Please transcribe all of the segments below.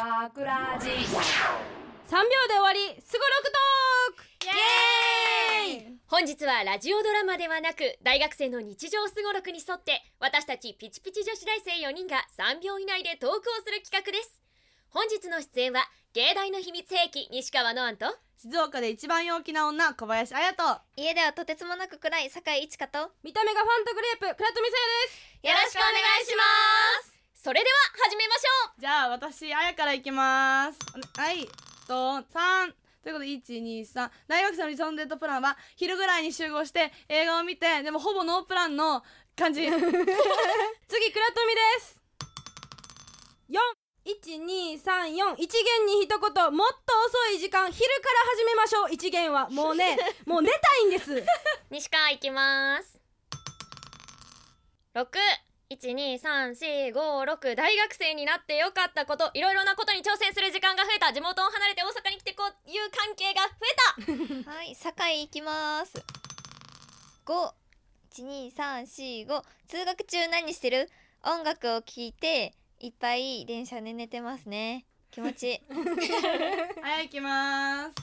学ラジ3秒で終わりすごろくトーク！イエーイ！本日はラジオドラマではなく大学生の日常すごろくに沿って私たちピチピチ女子大生4人が3秒以内でトークをする企画です。本日の出演は芸大の秘密兵器西川のあんと静岡で一番陽気な女小林彩と家ではとてつもなく暗い酒井一花と見た目がファンタグレープ倉富沙よろしくお願いしますそれでは始めましょう。じゃあ私彩からいきます。はいと3ということで123大学生の理想のデートプランは昼ぐらいに集合して映画を見てでもほぼノープランの感じ。次倉富です。41234一元に一言。もっと遅い時間。昼から始めましょう。一元は。もうね もう寝たいんです。西川いきます。6 12345大学生になってよかったこと。いろいろなことに挑戦する時間が増えた。地元を離れて大阪に来てこういう関係が増えた。はい酒井いきます。5 1 2 3 4 5通学中何してる？音楽を聴いていっぱい電車で寝てますね。気持ち。い いはいいきます。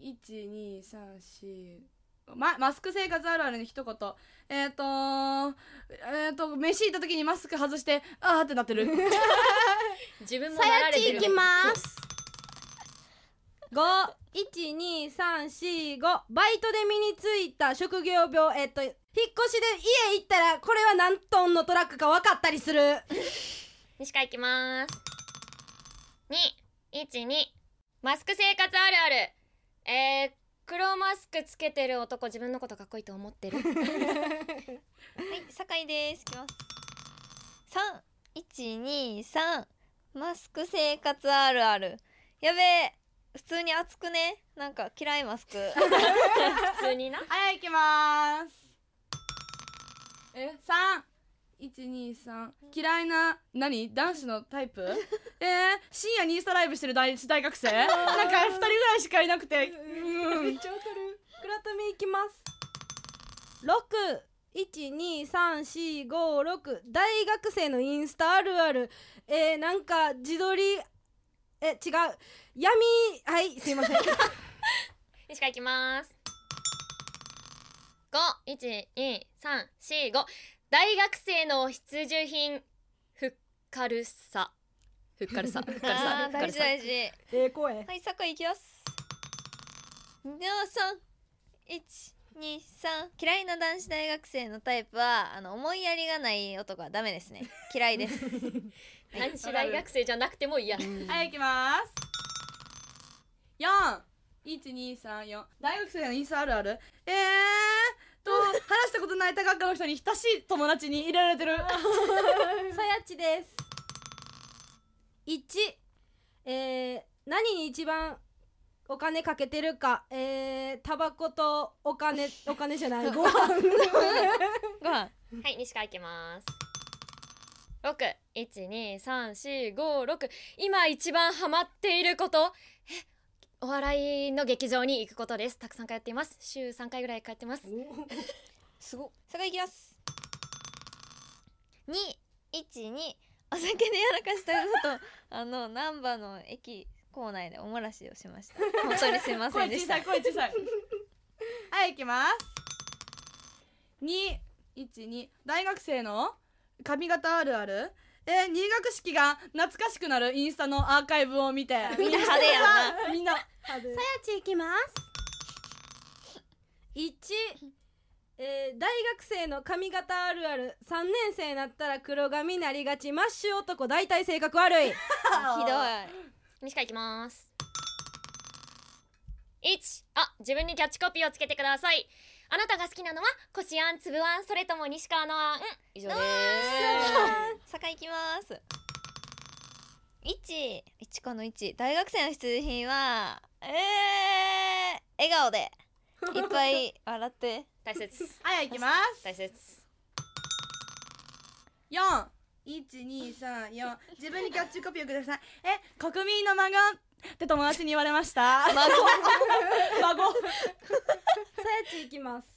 51234ま、マスク生活あるあるの一言。えっ、ー、とえっ、ー、と飯行った時にマスク外してあーってなってる。自分もさなられてる。やちいきます。51234バイトで身についた職業病えっと引っ越しで家行ったらこれは何トンのトラックか分かったりする。西川いきます。212マスク生活あるある。えー、黒マスクつけてる男自分のことかっこいいと思ってる？はい酒井です。いきます。3123マスク生活あるある。やべえ。普通に暑くね？なんか嫌いマスク。普通にな。はいいきます。え？三123嫌いな何？男子のタイプ？えー、深夜にインスタライブしてる大大学生？なんか2人ぐらいしかいなくて。うんめっちゃわかる。倉富いきます。六一二三四五六大学生のインスタあるある。えー、なんか自撮り？え違う。闇？はいすいません。西川いきます。51234大学生の必需品ふっかるさ。ふっかるさ。ふっかるさ。大事大事。えー、声はい酒井いきます。23嫌いな男子大学生のタイプはあの思いやりがない男はダメですね。嫌いです。男子大学生じゃなくても嫌はいいきます。41234大学生のインスタあるある？えーと話したことない多学科の人に親しい友達に入れられてる。さやちです。1えー、何に一番お金かけてるか。えー、タバコとお金 お金じゃない。ご飯。ご飯。はい西川いきます。六一二三四五六。今一番ハマっていること？えお笑いの劇場に行くことです。たくさん通っています。週三回ぐらい通ってます。すご酒井いきます。212お酒でやらかしたこと。あの難波の駅構内でおもらしをしました。本当にすいませ声んでした。小さい声小さいはいいきます。212大学生の髪型あるある？えー、入学式が懐かしくなるインスタのアーカイブを見て。みんな派手やな。みんなさやちいきます1えー、大学生の髪型あるある3年生になったら黒髪なりがちマッシュ男大体性格悪い。ひどい。西川いきます。一あ自分にキャッチコピーをつけてください。あなたが好きなのはこしあんつぶあんそれとも西川のあん。以上です。酒井ます。1一個の1大学生の必需品はえー、笑顔で。いっぱい笑って。大切。はいいきます。大切。四一二三四。自分にキャッチコピーをください。え国民の孫？って友達に言われました。孫。孫。さやちいきます。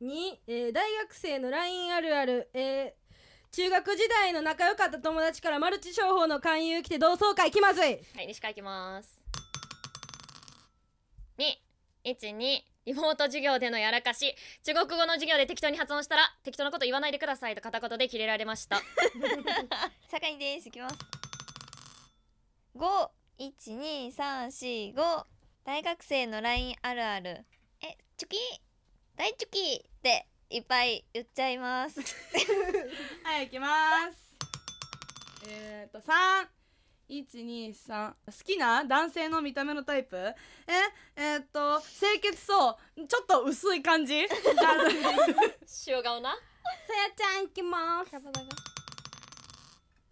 2、えー、大学生の LINE あるある、えー、中学時代の仲良かった友達からマルチ商法の勧誘来て同窓会気まずい。はい西川いきます。212リモート授業でのやらかし。中国語の授業で適当に発音したら適当なこと言わないでくださいと片言でキレられました。酒井ですいきます。五一二三四五大学生の LINE あるある。えチュキ？大チュキっていっぱい言っちゃいます。はい行きます。えっ、ー、と三一二三好きな男性の見た目のタイプ？ええっ、ー、と清潔そう。ちょっと薄い感じ？塩顔な？さやちゃんいきます。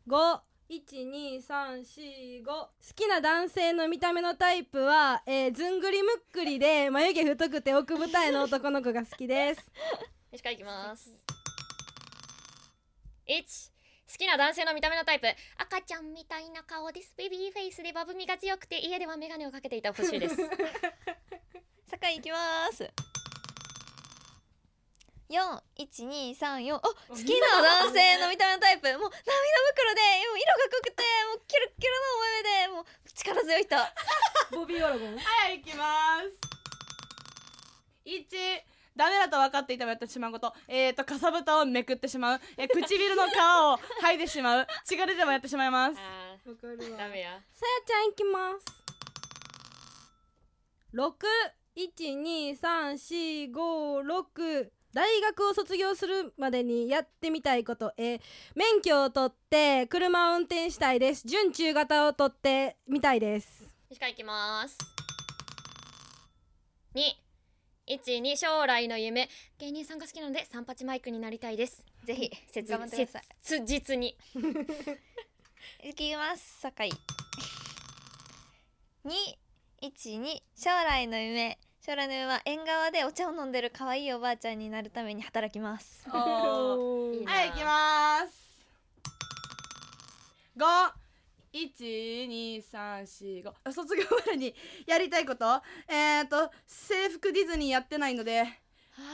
5 12345好きな男性の見た目のタイプは、えーずんぐりむっくりで眉毛太くて奥二重の男の子が好きです西川いきます。1好きな男性の見た目のタイプ。赤ちゃんみたいな顔です。ベビーフェイスでバブみが強くて家では眼鏡をかけていたほしいです。酒井いきます。四一二三四あ好きな男性の見た目のタイプ。もう涙袋でもう色が濃くてもうキュルキュルのお目目でもう力強い人。ボビー・オロゴン。はい行きます。一ダメだと分かっていてもやってしまうことえーとかさぶたをめくってしまう。え唇の皮を剥いでしまう。血が出てもやってしまいます。あわかるーダメや。さやちゃんいきます。六一二三四五六大学を卒業するまでにやってみたいこと。えー免許を取って車を運転したいです。準中型を取ってみたいです。西川いきます212将来の夢。芸人さんが好きなので三八マイクになりたいです。ぜひ切頑張ってください。切実に。いきます。酒井。二一二将来の夢。将来の夢は縁側でお茶を飲んでる可愛いおばあちゃんになるために働きます。おー。おいいな。はい行きます。五一二三四五卒業までにやりたいこと？えっ、ー、と制服ディズニーやってないので。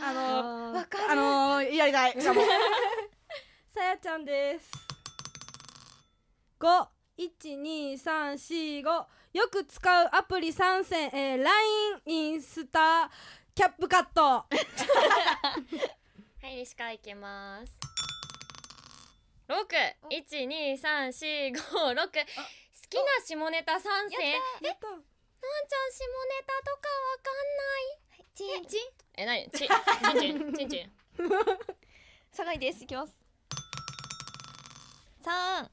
あのわかる。あのー、やりたい。しかも。さやちゃんです。五一二三四五よく使うアプリ参戦、えー、LINE インスタキャップカット。はい西川いきます6123456好きな下ネタ参戦えやった。のんちゃん下ネタとかわかんない？チンチンえなにちちんちんちんちん。酒井 です。いきます。三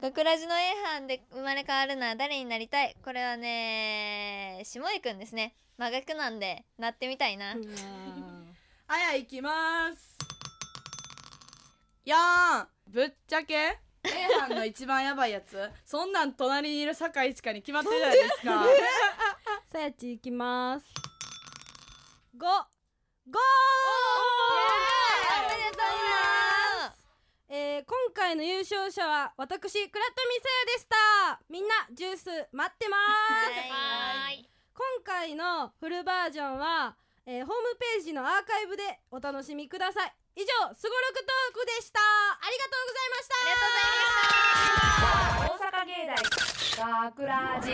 学ラジの A 班で生まれ変わるのは誰になりたい？これはね下井くんですね。真逆なんでなってみたいな、あや行きます。4ぶっちゃけ？A 班の一番やばいやつ。そんなん隣にいる酒井ちかに決まってるじゃないですか。さやちいきます。五五おめでとうございます。えー、今回の優勝者は私倉富さやでした。みんなジュース待ってます。はーい。今回のフルバージョンは、えーホームページのアーカイブでお楽しみください以上すごろくトークでした。ありがとうございました。大阪芸大学ラジ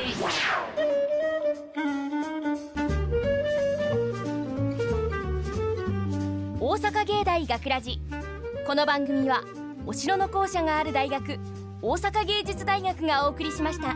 大阪芸大学ラジ。この番組はお城の校舎がある大学大阪芸術大学がお送りしました。